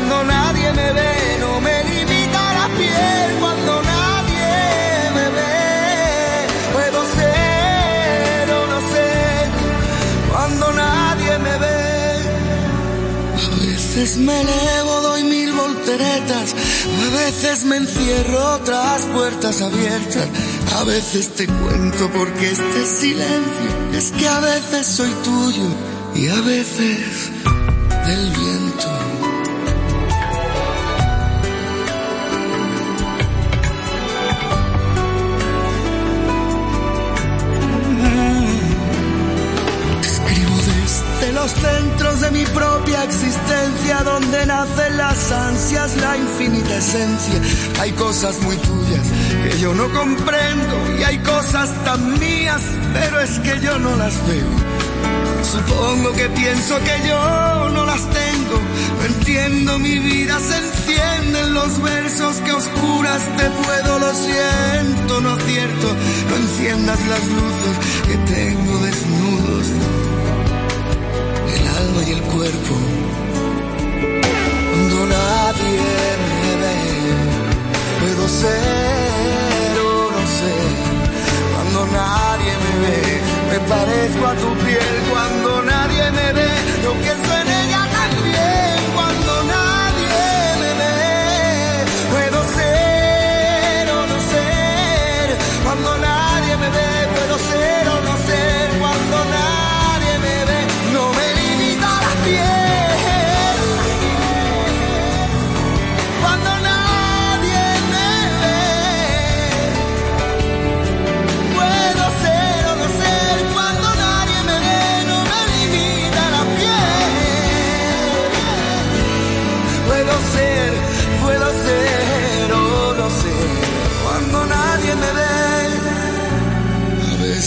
Cuando nadie me ve, no me limita la piel. Cuando nadie me ve, puedo ser o no ser. Cuando nadie me ve. A veces me elevo, doy mil volteretas. A veces me encierro tras puertas abiertas. A veces te cuento porque este silencio es que a veces soy tuyo y a veces ansias, la infinita esencia. Hay cosas muy tuyas que yo no comprendo y hay cosas tan mías, pero es que yo no las veo. Supongo que pienso que yo no las tengo, no entiendo mi vida, se encienden los versos que oscuras te puedo, lo siento, no cierto, no enciendas las luces que tengo ser o no ser, cuando nadie me ve me parezco a tu piel. Cuando nadie me ve, yo pienso en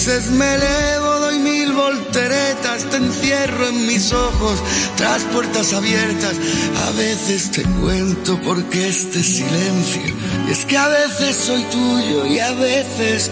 veces me elevo, doy mil volteretas, te encierro en mis ojos, tras puertas abiertas. A veces te cuento porque este silencio, y es que a veces soy tuyo y a veces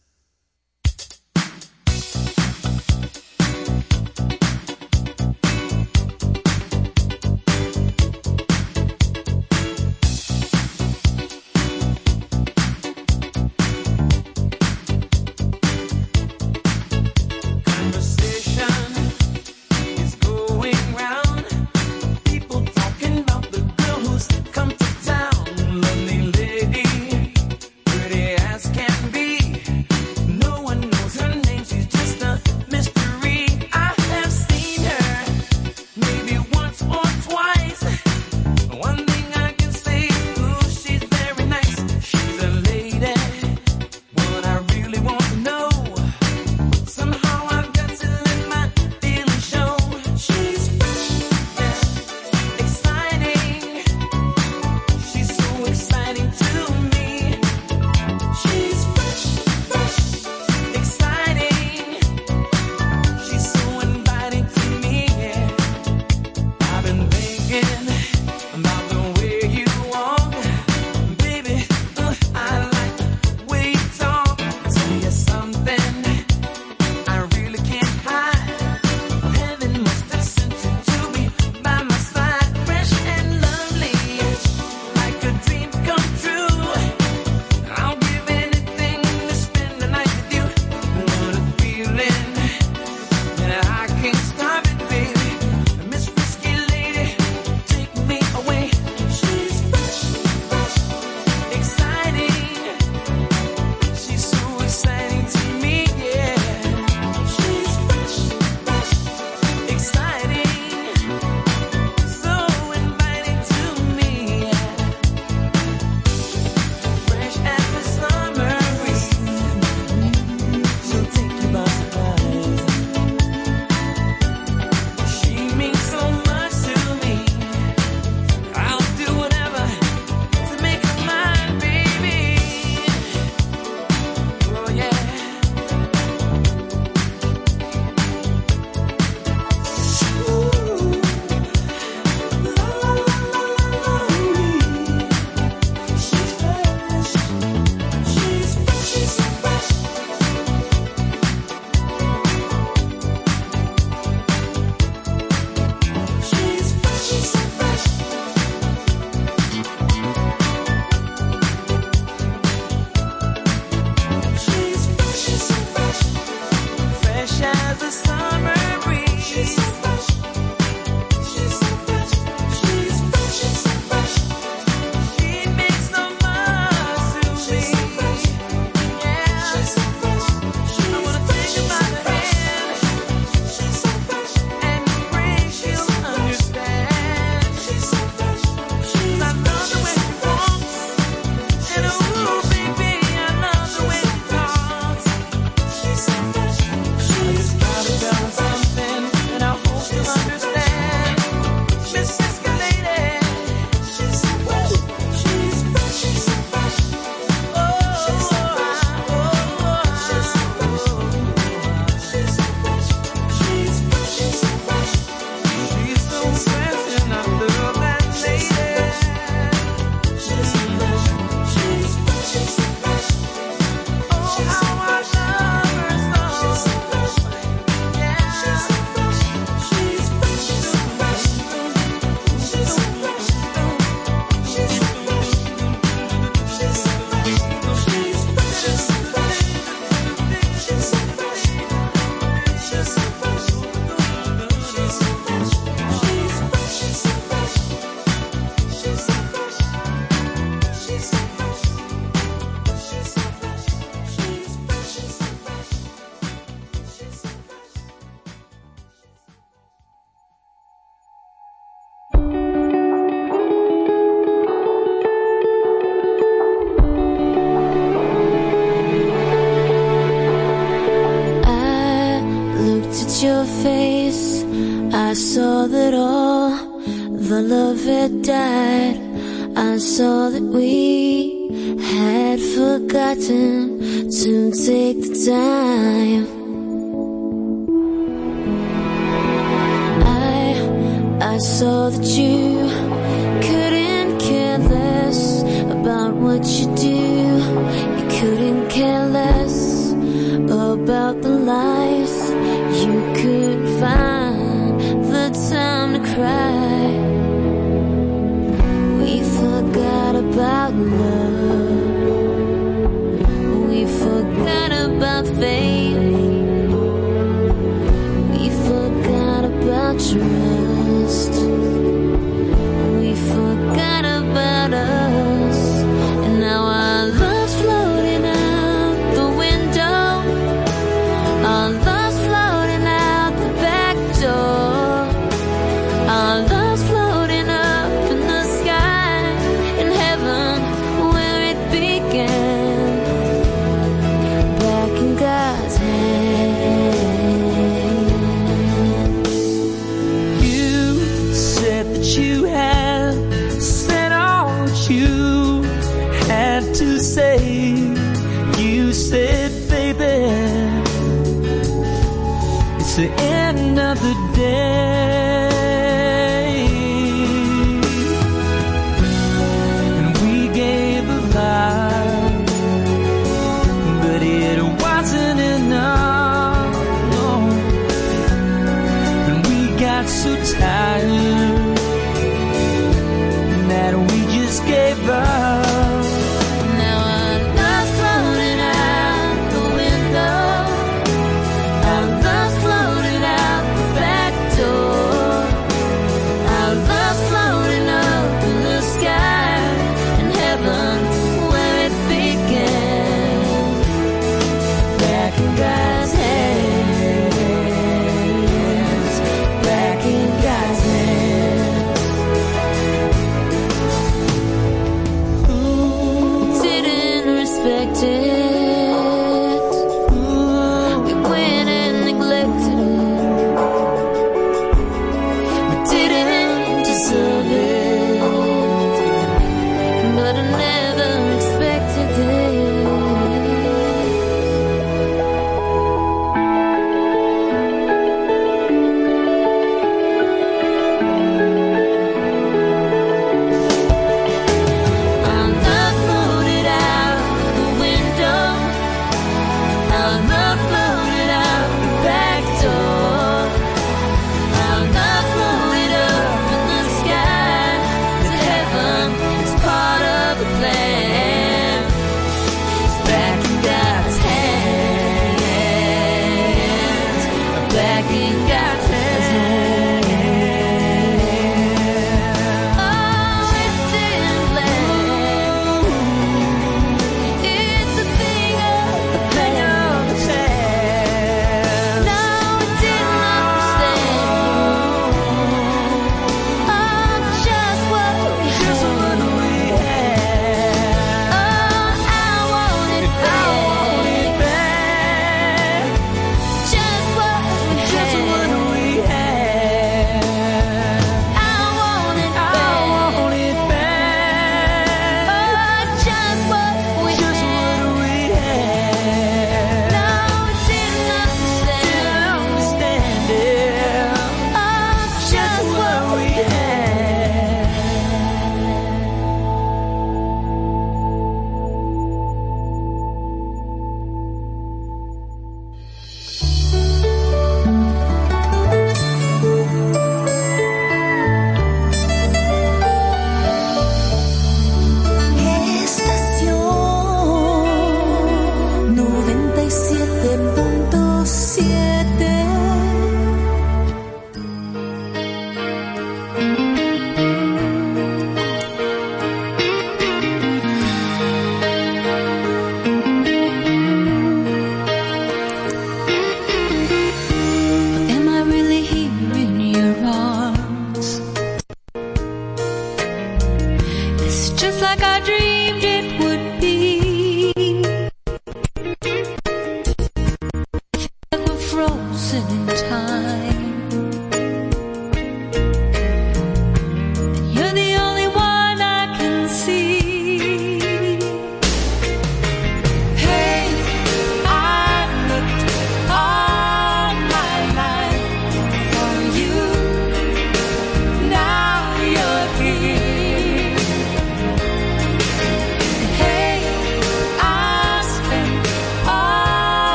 Back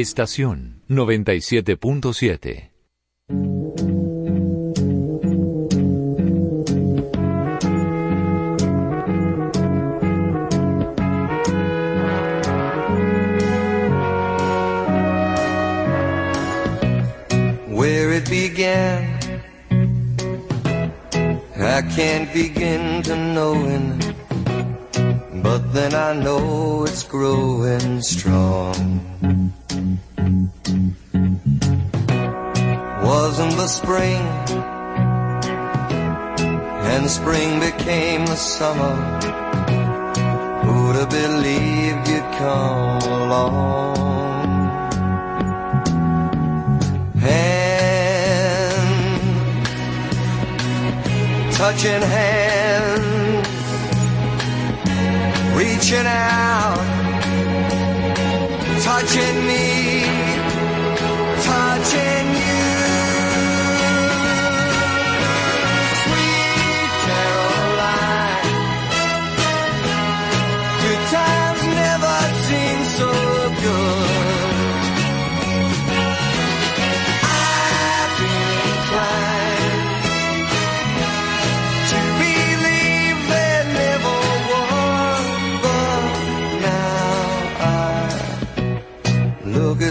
Estación 97.7. Where it began, I can't begin to knowing. But then I know it's growing strong. wasn't the spring. And spring became the summer. Who'd have believed you'd come along? Hand, touching hands, reaching out, touching me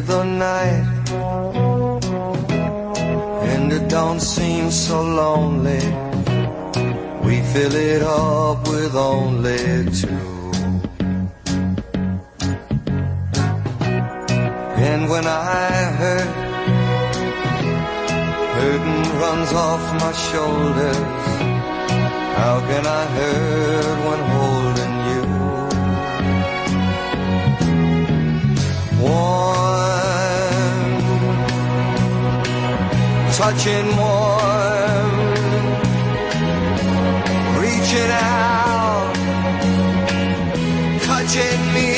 the night. And it don't seem so lonely. We fill it up with only two. And when I hurt hurt runs off my shoulders How can I hurt when touching warm, reaching out, touching me,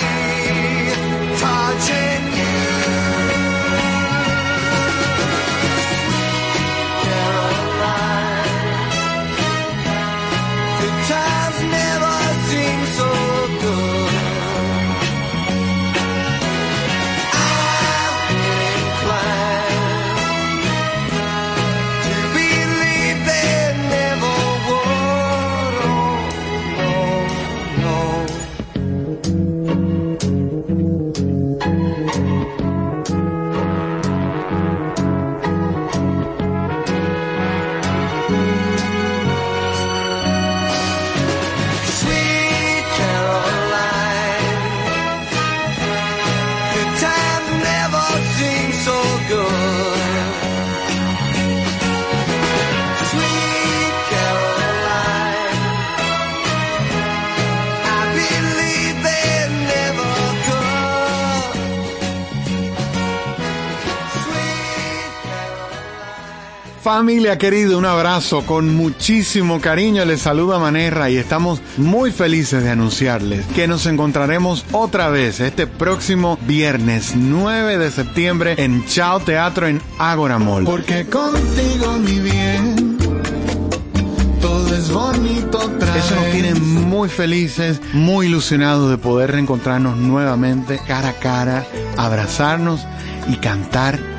Familia querida, un abrazo con muchísimo cariño. Les saluda Manerra y estamos muy felices de anunciarles que nos encontraremos otra vez este próximo viernes 9 de septiembre en Chao Teatro en Ágora Mall. Porque contigo, mi bien, todo es bonito otra Eso nos tiene muy felices, muy ilusionados de poder reencontrarnos nuevamente cara a cara, abrazarnos y cantar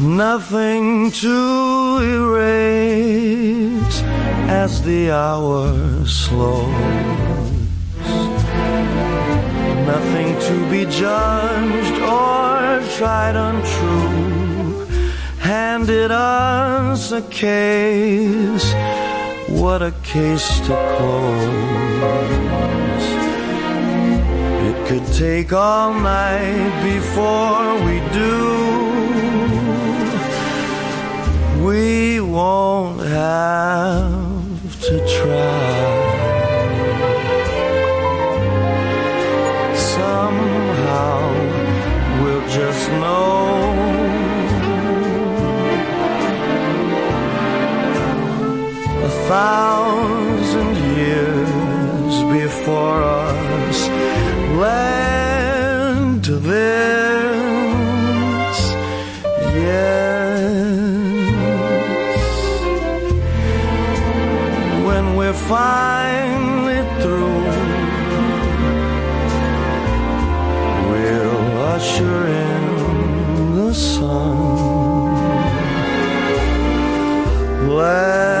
Nothing to erase as the hour slows. Nothing to be judged or tried untrue. Handed us a case, what a case to close. It could take all night before we do. We won't have to try. Somehow we'll just know. A thousand years before us led to this. Yes. We're finally through, we'll usher in the sun. Let's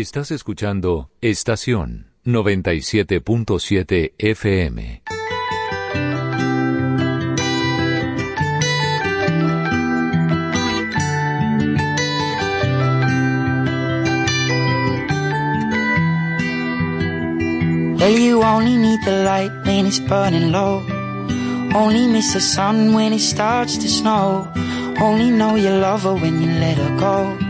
Estás escuchando Estación 97.7 FM. Well, you only need the light when it's burning low. Only miss the sun when it starts to snow. Only know you love her when you let her go.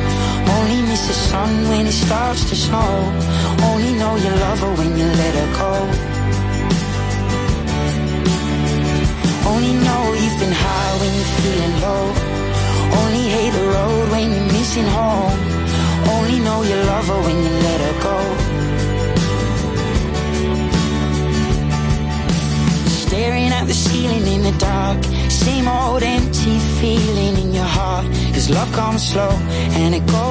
Only miss the sun when it starts to snow. Only know you love her when you let her go. Only know you've been high when you're feeling low. Only hate the road when you're missing home. Only know you love her when you let her go. Staring at the ceiling in the dark. Same old empty feeling in your heart. Cause love comes slow and it goes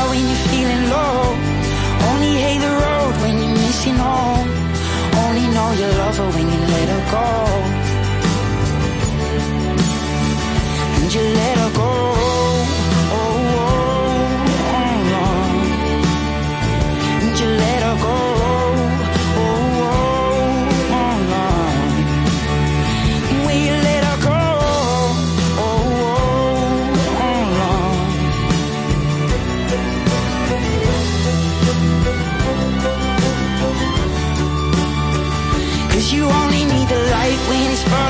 missing home. Only know you love her when you let her go. And you let her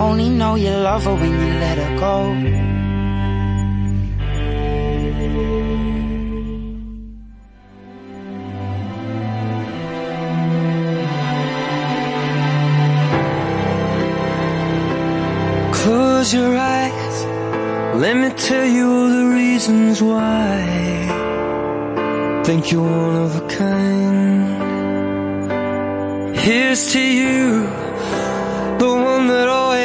Only know you love her when you let her go. Close your eyes. Let me tell you all the reasons why. Think you're one of a kind. Here's to you,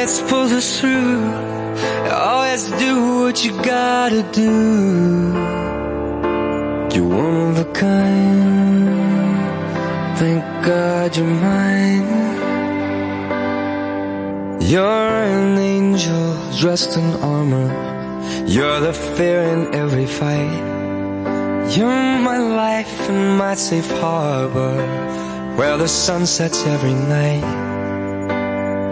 always pulls us through. Always do what you gotta do. You're one of a kind. Thank God you're mine. You're an angel dressed in armor. You're the fear in every fight. You're my life and my safe harbor, where the sun sets every night.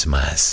vez mais.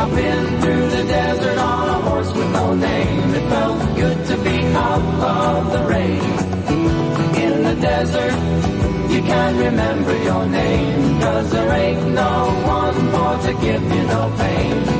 I've been through the desert on a horse with no name. It felt good to be out of the rain. In the desert, you can't remember your name, cause there ain't no one for to give you no pain.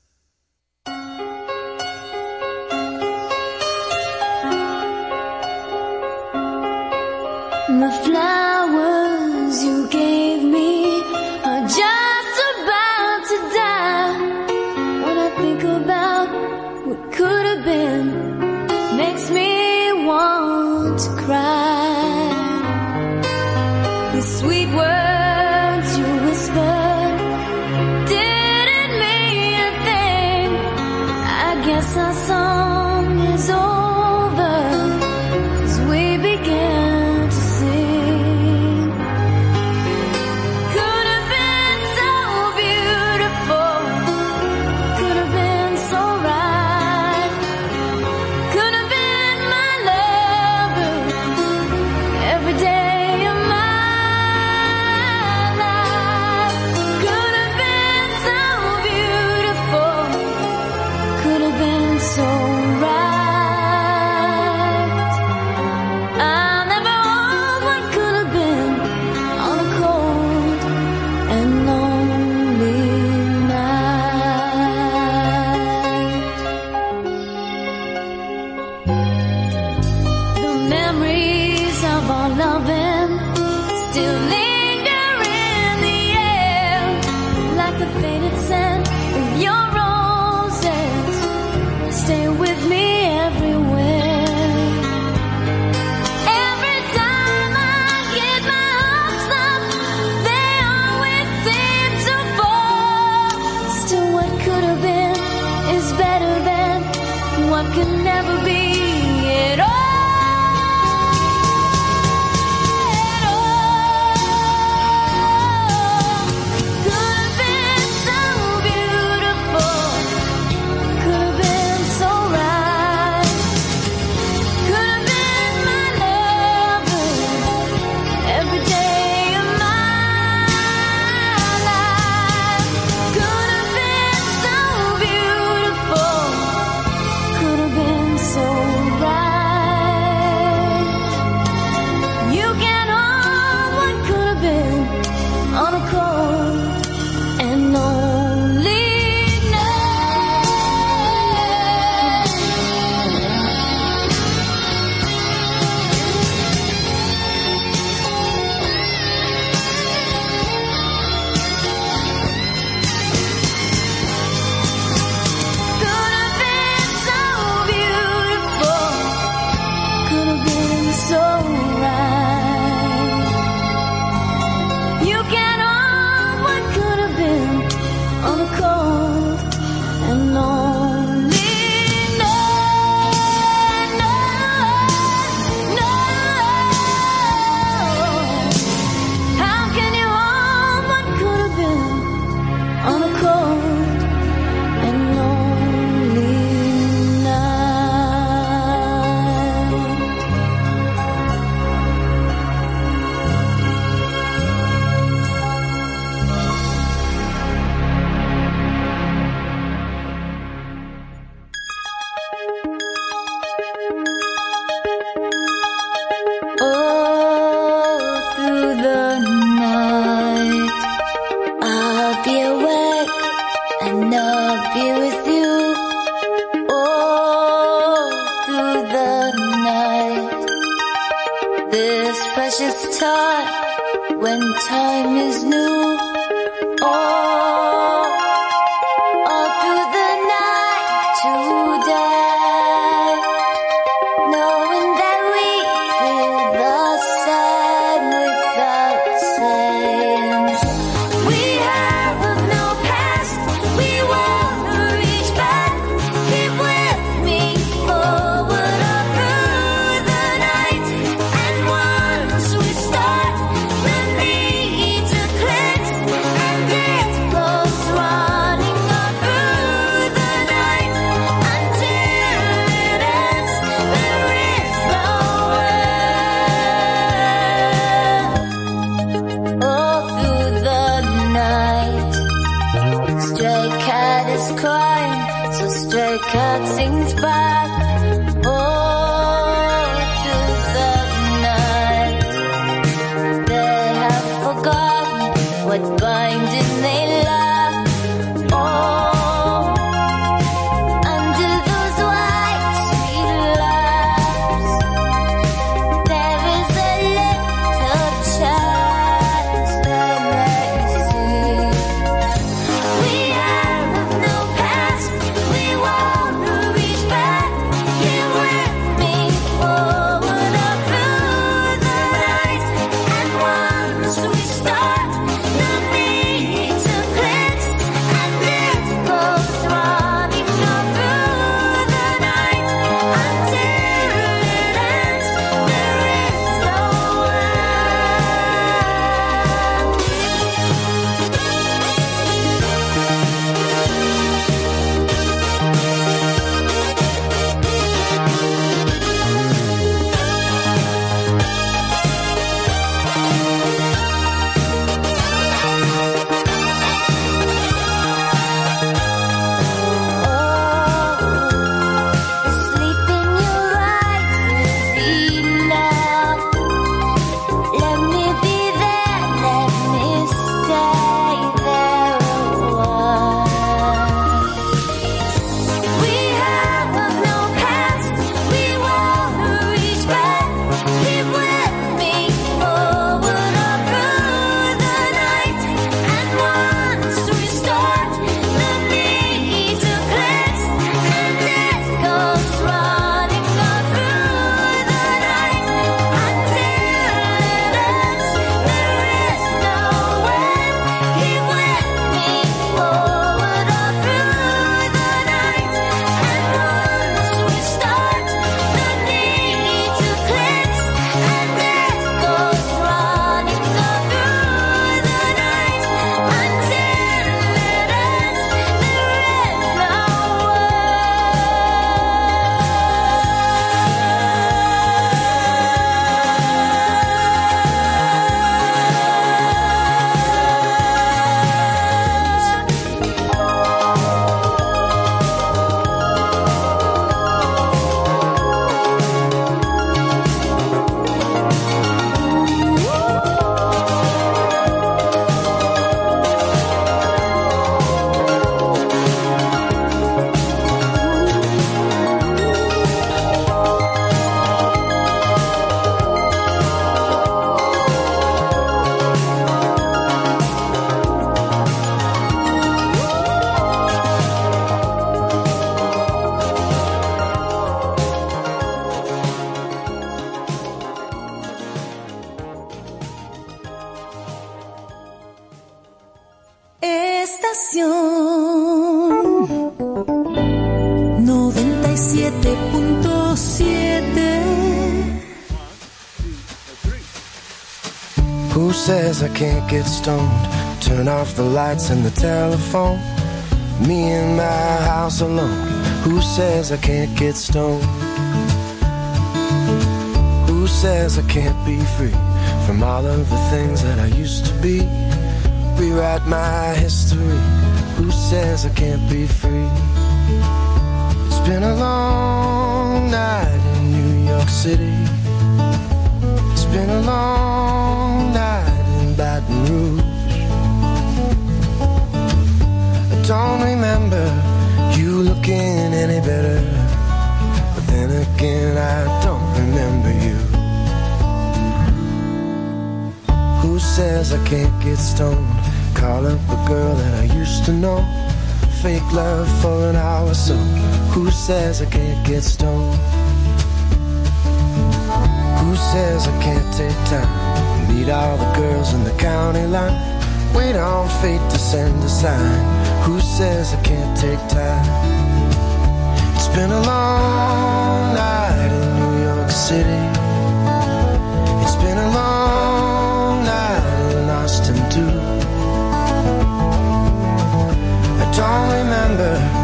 get stoned. Turn off the lights and the telephone. Me in my house alone. Who says I can't get stoned? Who says I can't be free from all of the things that I used to be? Rewrite my history. Who says I can't be free? It's been a long night in New York City. It's been a long Rouge. I don't remember you looking any better, but then again, I don't remember you. Who says I can't get stoned? Call up a girl that I used to know. Fake love for an hour, so who says I can't get stoned? Who says I can't take time? Meet all the girls in the county line. Wait on fate to send a sign. Who says I can't take time? It's been a long night in New York City. It's been a long night in Austin too. I don't remember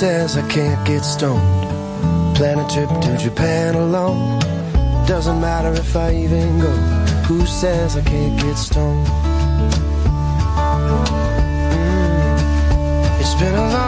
says I can't get stoned? Plan a trip to Japan alone. Doesn't matter if I even go. Who says I can't get stoned? Mm. It's been a long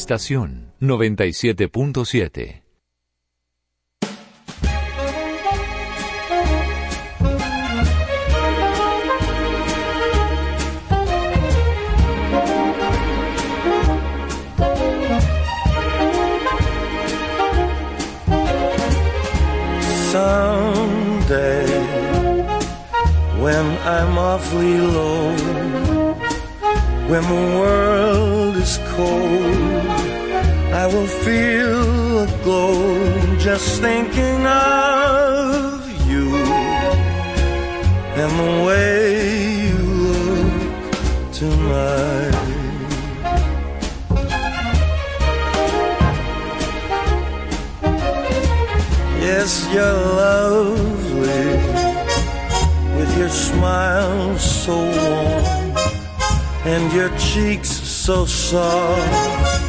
Estación 97.7. Someday, when I'm awfully low, when the world is cold, I will feel a glow just thinking of you and the way you look tonight. Yes, you're lovely with your smile so warm and your cheeks so soft.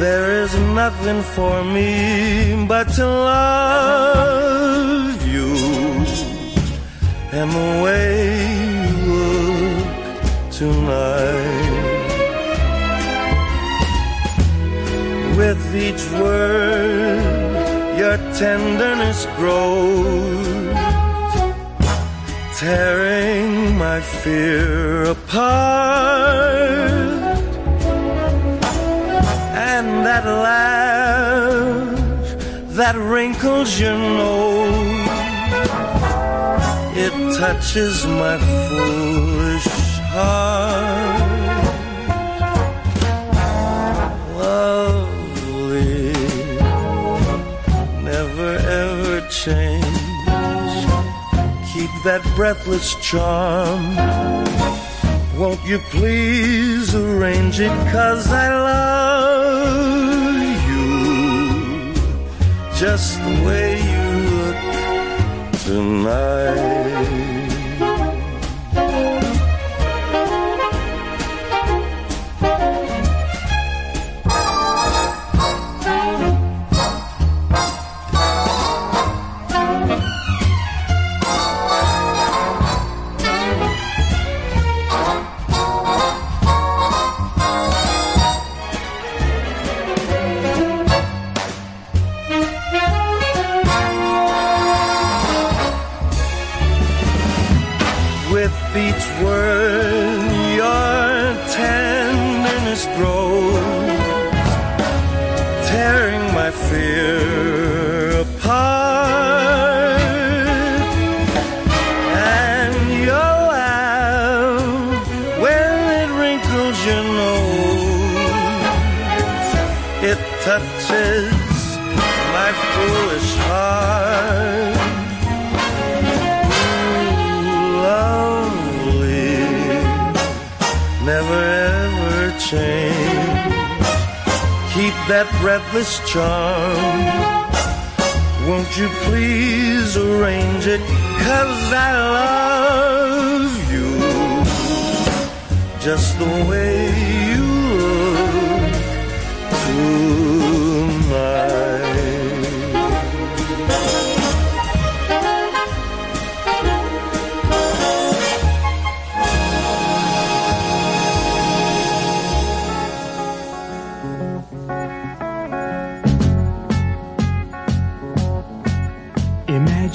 There is nothing for me but to love you and the way you look tonight. With each word, your tenderness grows, tearing my fear apart. Laugh that wrinkles your nose, it touches my foolish heart. Lovely never ever change. Keep that breathless charm. Won't you please arrange it? Cause I love just the way you look tonight. That breathless charm. Won't you please arrange it? Cause I love you just the way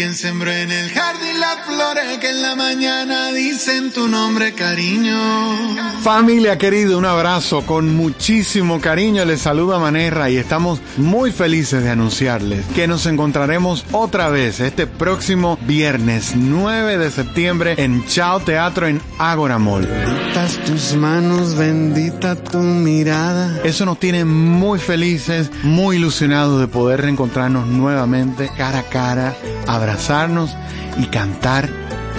Quien sembró en el jardín que en la mañana dicen tu nombre, cariño. Familia querida, un abrazo con muchísimo cariño. Les saluda Manerra y estamos muy felices de anunciarles que nos encontraremos otra vez este próximo viernes 9 de septiembre en Chao Teatro en Ágora Mall. Benditas tus manos, bendita tu mirada. Eso nos tiene muy felices, muy ilusionados de poder reencontrarnos nuevamente cara a cara, abrazarnos y cantar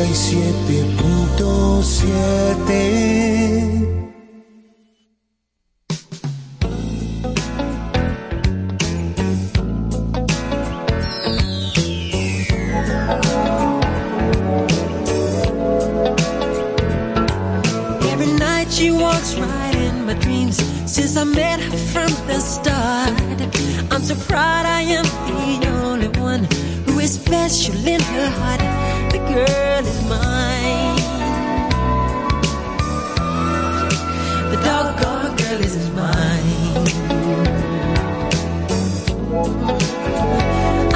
97.7 Every night she walks right in my dreams since I met her from the start. I'm so proud I am the only one who is special in her heart. Girl is mine. The doggone girl is mine.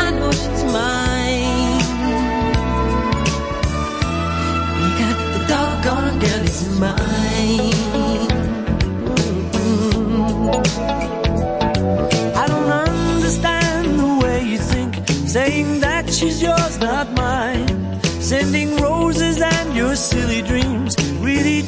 I know she's mine. Because the doggone girl is mine. I don't understand the way you think, saying that she's yours, not mine.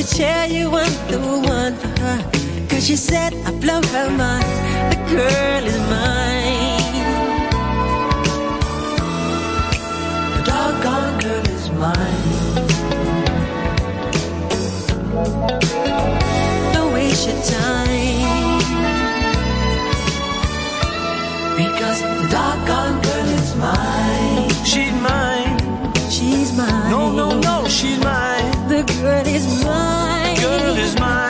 She'll tell you I'm the one for her. Cause she said I blow her mind. The girl is mine. The doggone girl is mine. Don't waste your time. Because the doggone The girl is mine. Girl is mine.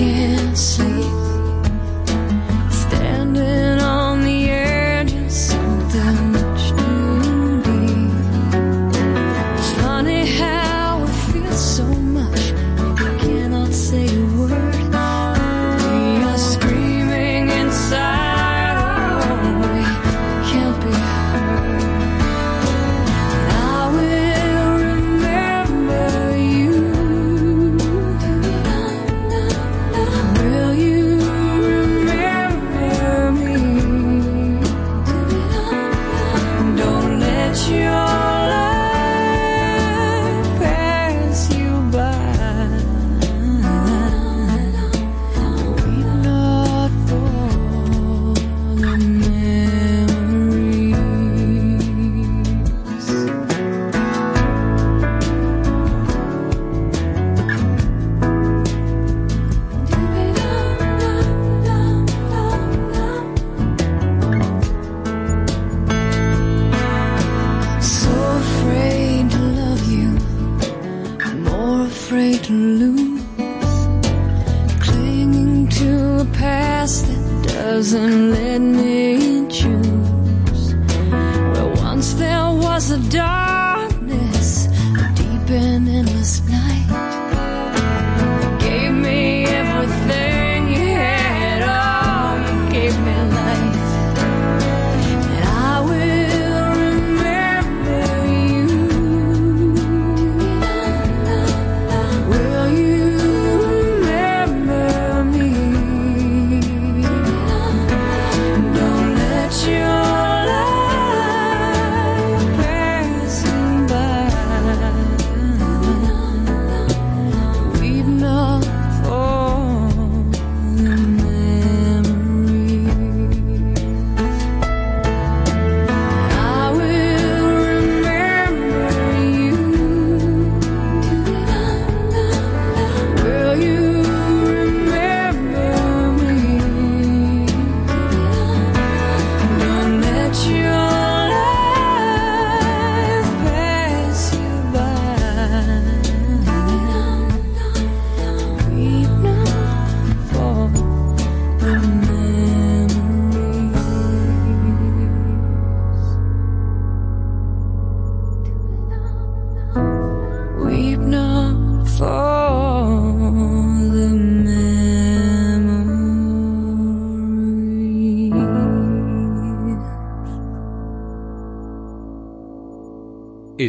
can't sleep.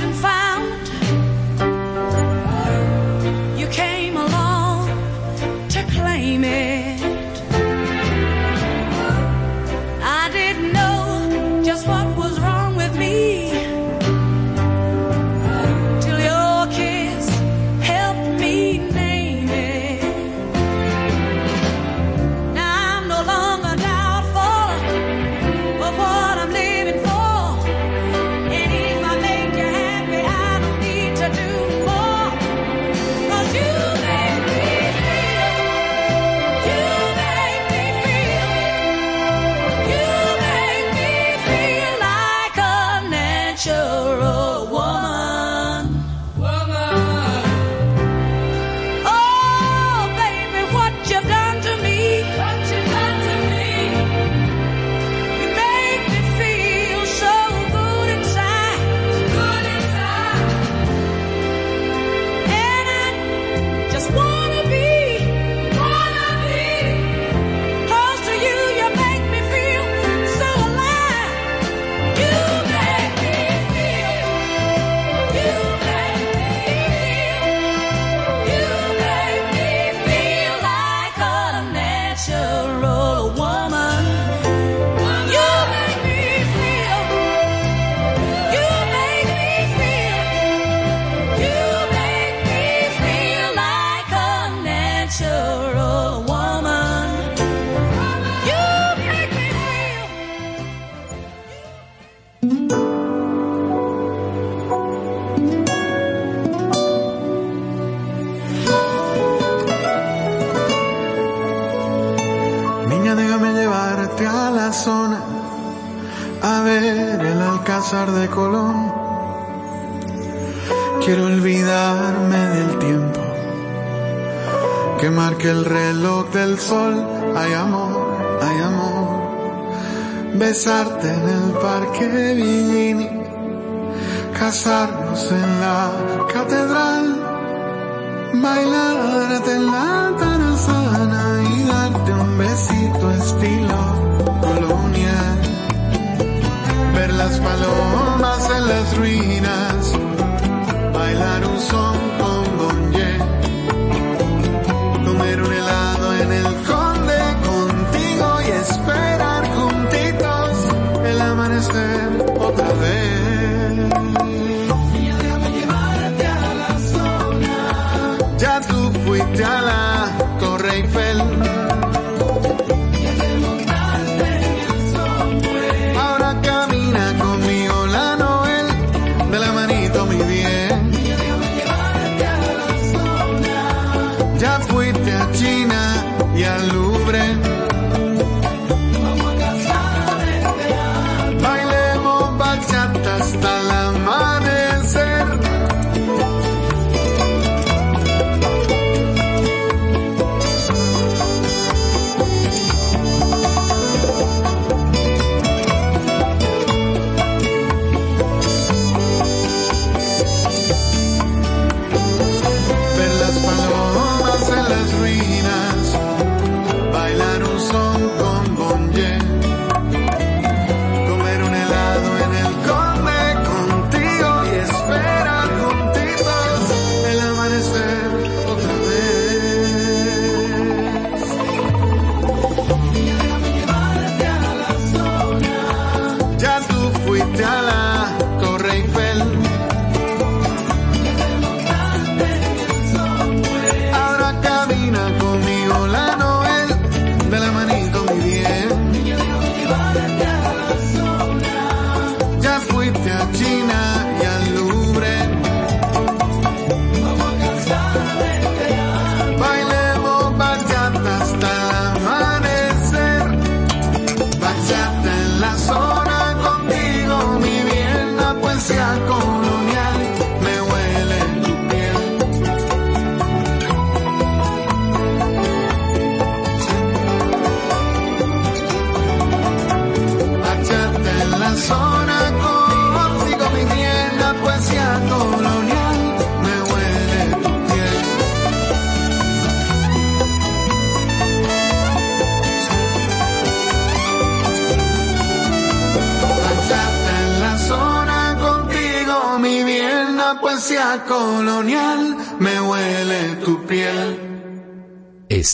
and found. Colón. Quiero olvidarme del tiempo que marque el reloj del sol. Hay amor, hay amor. Besarte en el parque Villini, casarnos en la catedral, bailarte en la tarazana y darte un besito estilo colonial. Las palomas en las ruinas, bailar un son con bonje, comer un helado en el conde contigo y esperar juntitos el amanecer otra vez.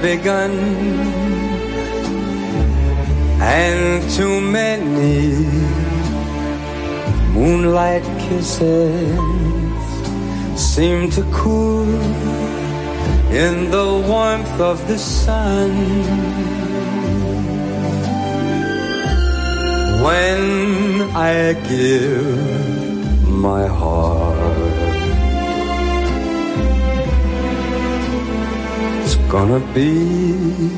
Begun, and too many moonlight kisses seem to cool in the warmth of the sun. When I give my heart, gonna be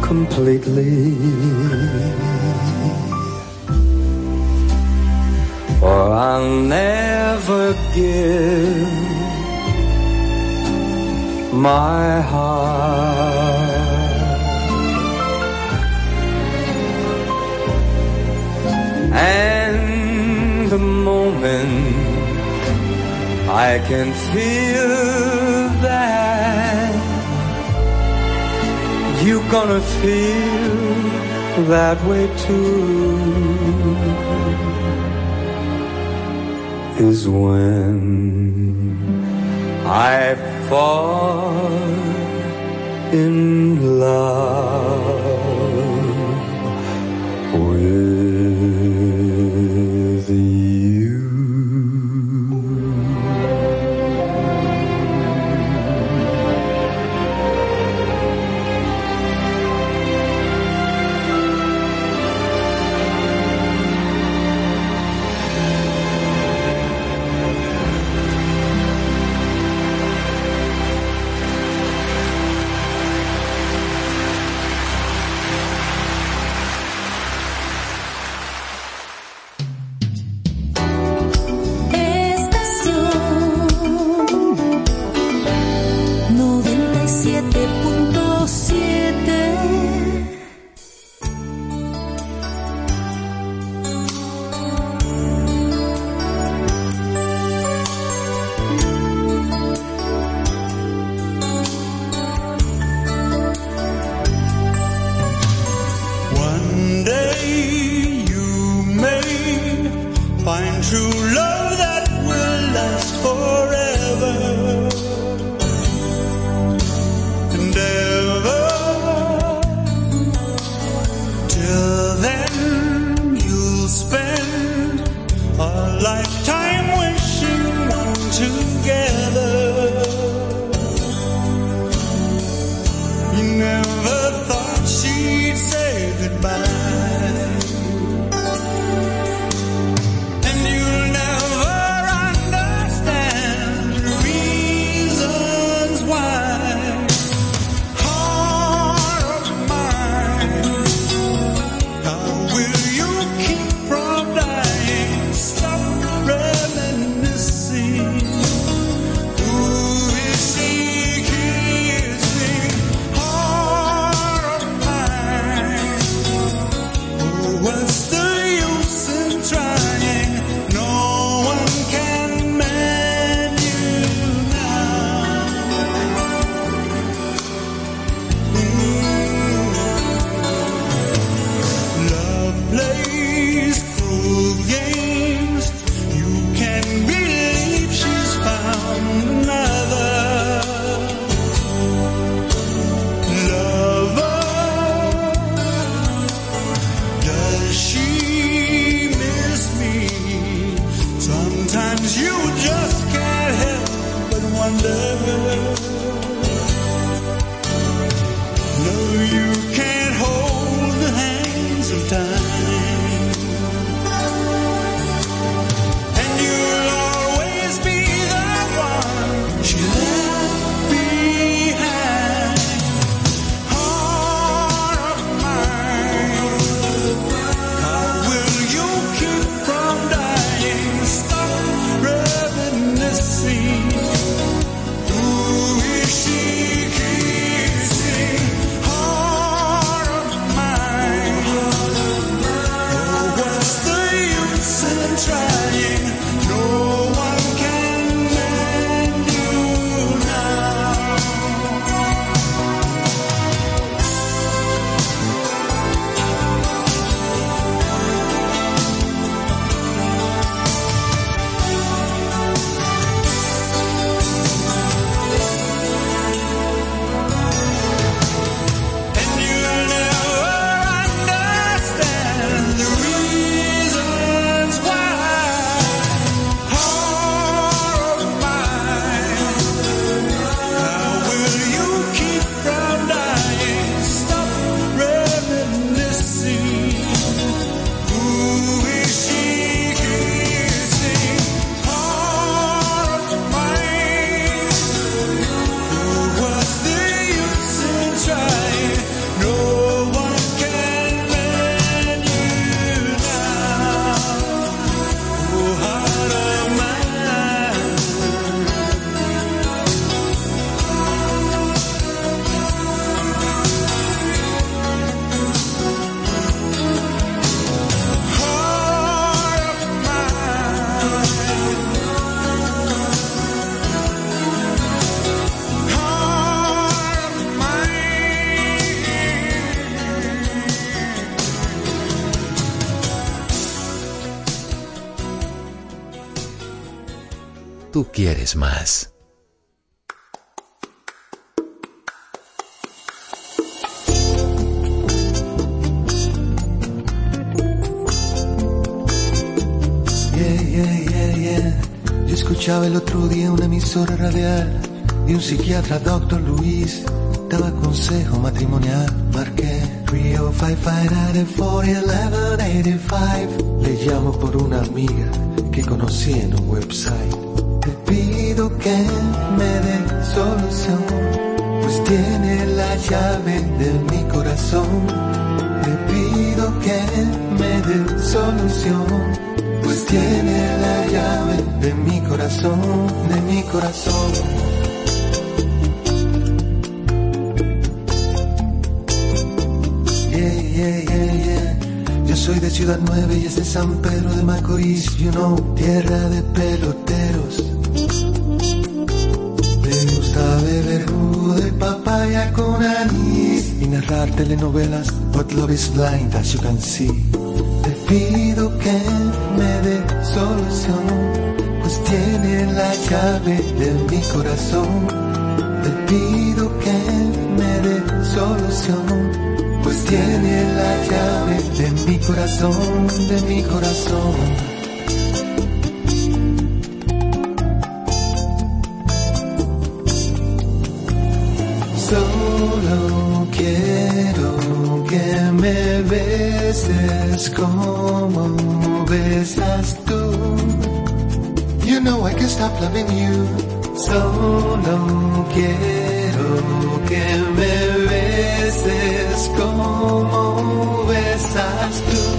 completely Or I'll never give my heart. And the moment I can feel you're gonna feel that way too. Is when I fall in love. Yeah, yeah. Yo escuchaba el otro día una emisora radial de un psiquiatra, Dr. Luis. Daba consejo matrimonial. Marqué 305-4085. Le llamo por una amiga que conocí en un website. Te pido que me dé solución, pues tiene la llave de mi corazón. Te pido que me dé solución, pues tiene la llave de mi corazón, de mi corazón. Yeah, yeah, yeah, yeah. Yo soy de Ciudad Nueva y es de San Pedro de Macorís, you know, tierra de peloteros. Narrar telenovelas, but love is blind as you can see. Te pido que me dé solución, pues tiene la llave de mi corazón. Te pido que me dé solución, pues tiene la llave de mi corazón, de mi corazón. Solo quiero que me beses como besas tú. You know I can stop loving you. Solo quiero que me beses como besas tú.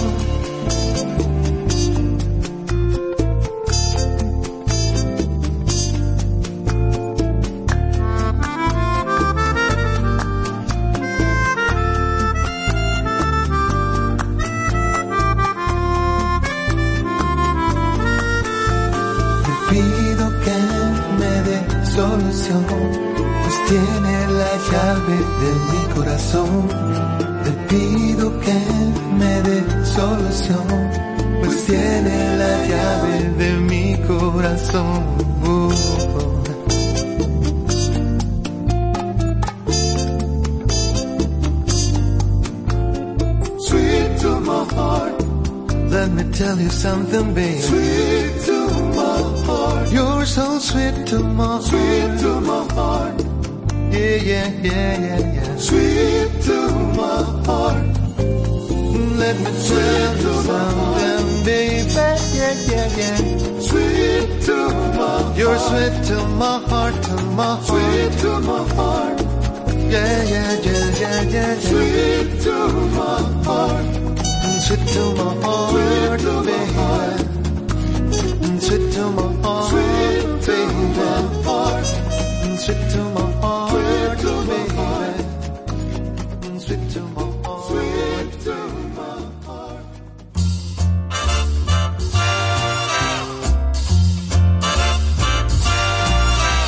Sweet oh, to my heart, baby. Sweet to my heart. Oh, sweet to my heart. Sweet to my heart, sweet to my heart.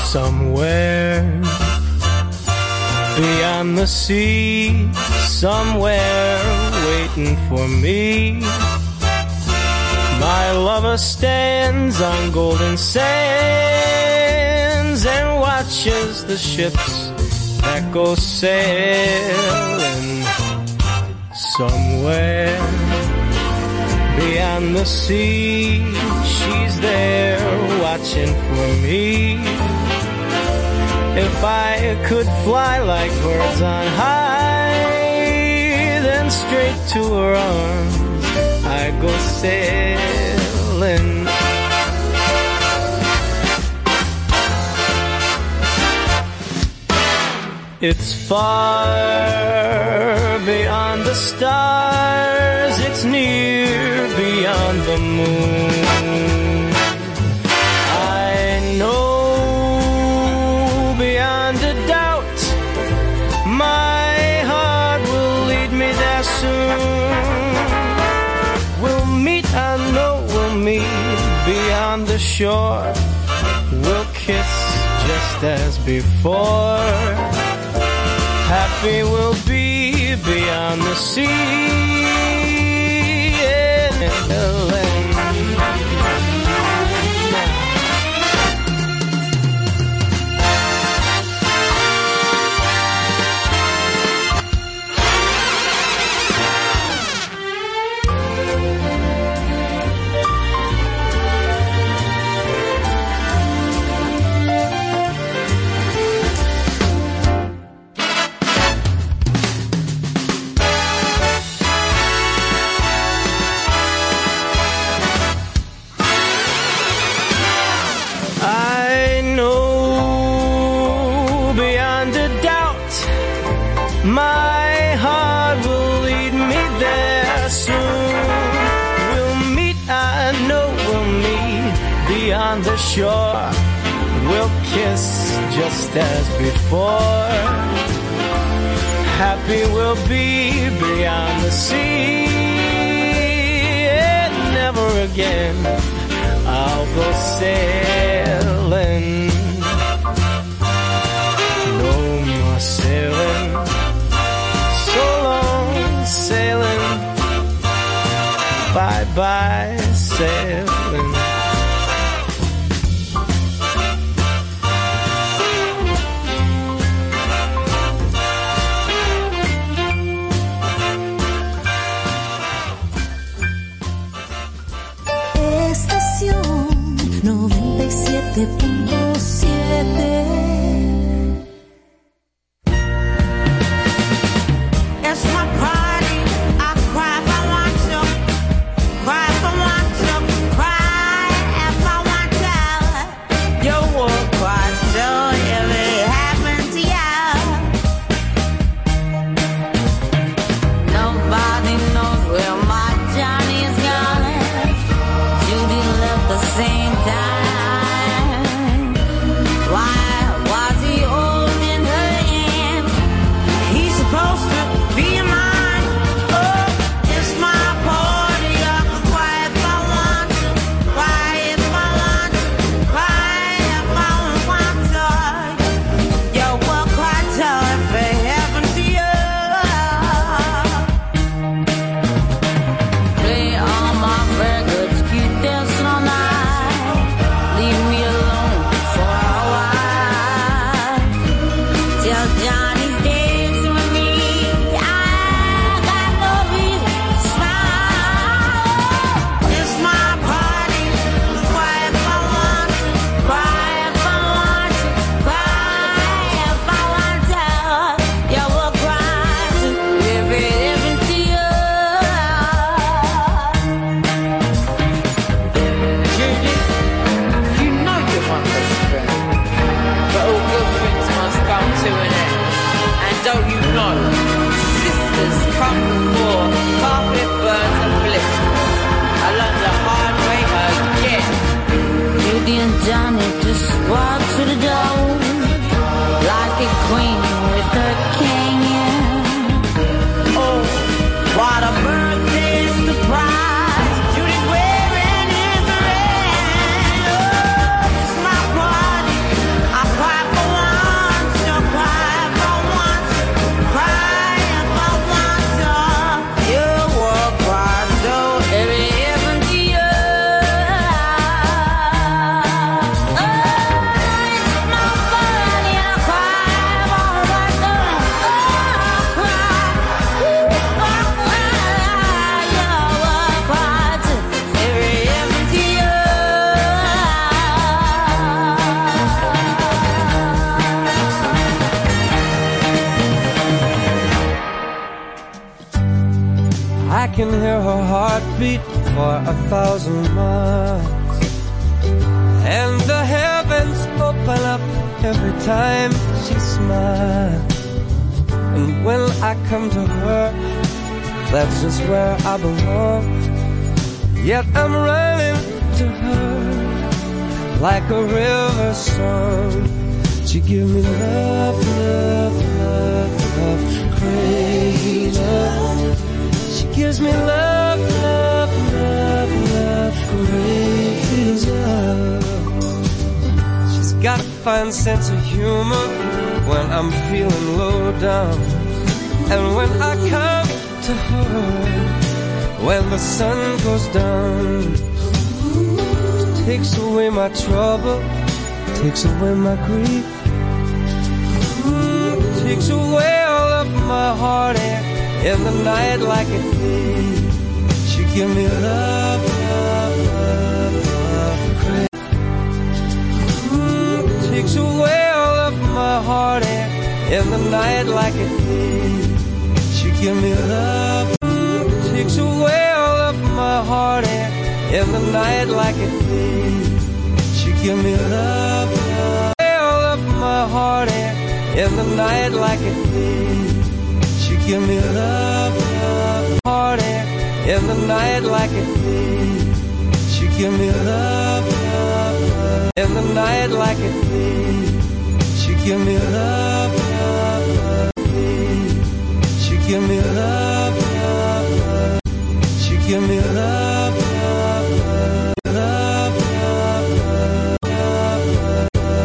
Somewhere beyond the sea, somewhere waiting for me. My lover stands on golden sands and watches the ships that go sailing. Somewhere beyond the sea, she's there watching for me. If I could fly like birds on high, straight to her arms I go sailing. It's far beyond the stars, it's near beyond the moon. Shore. We'll kiss just as before. Happy we'll be beyond the sea. sure we'll kiss just as before. Happy we'll be beyond the sea. And never again I'll go sailing. No more sailing. So long sailing. Bye bye sailing. tiếp agree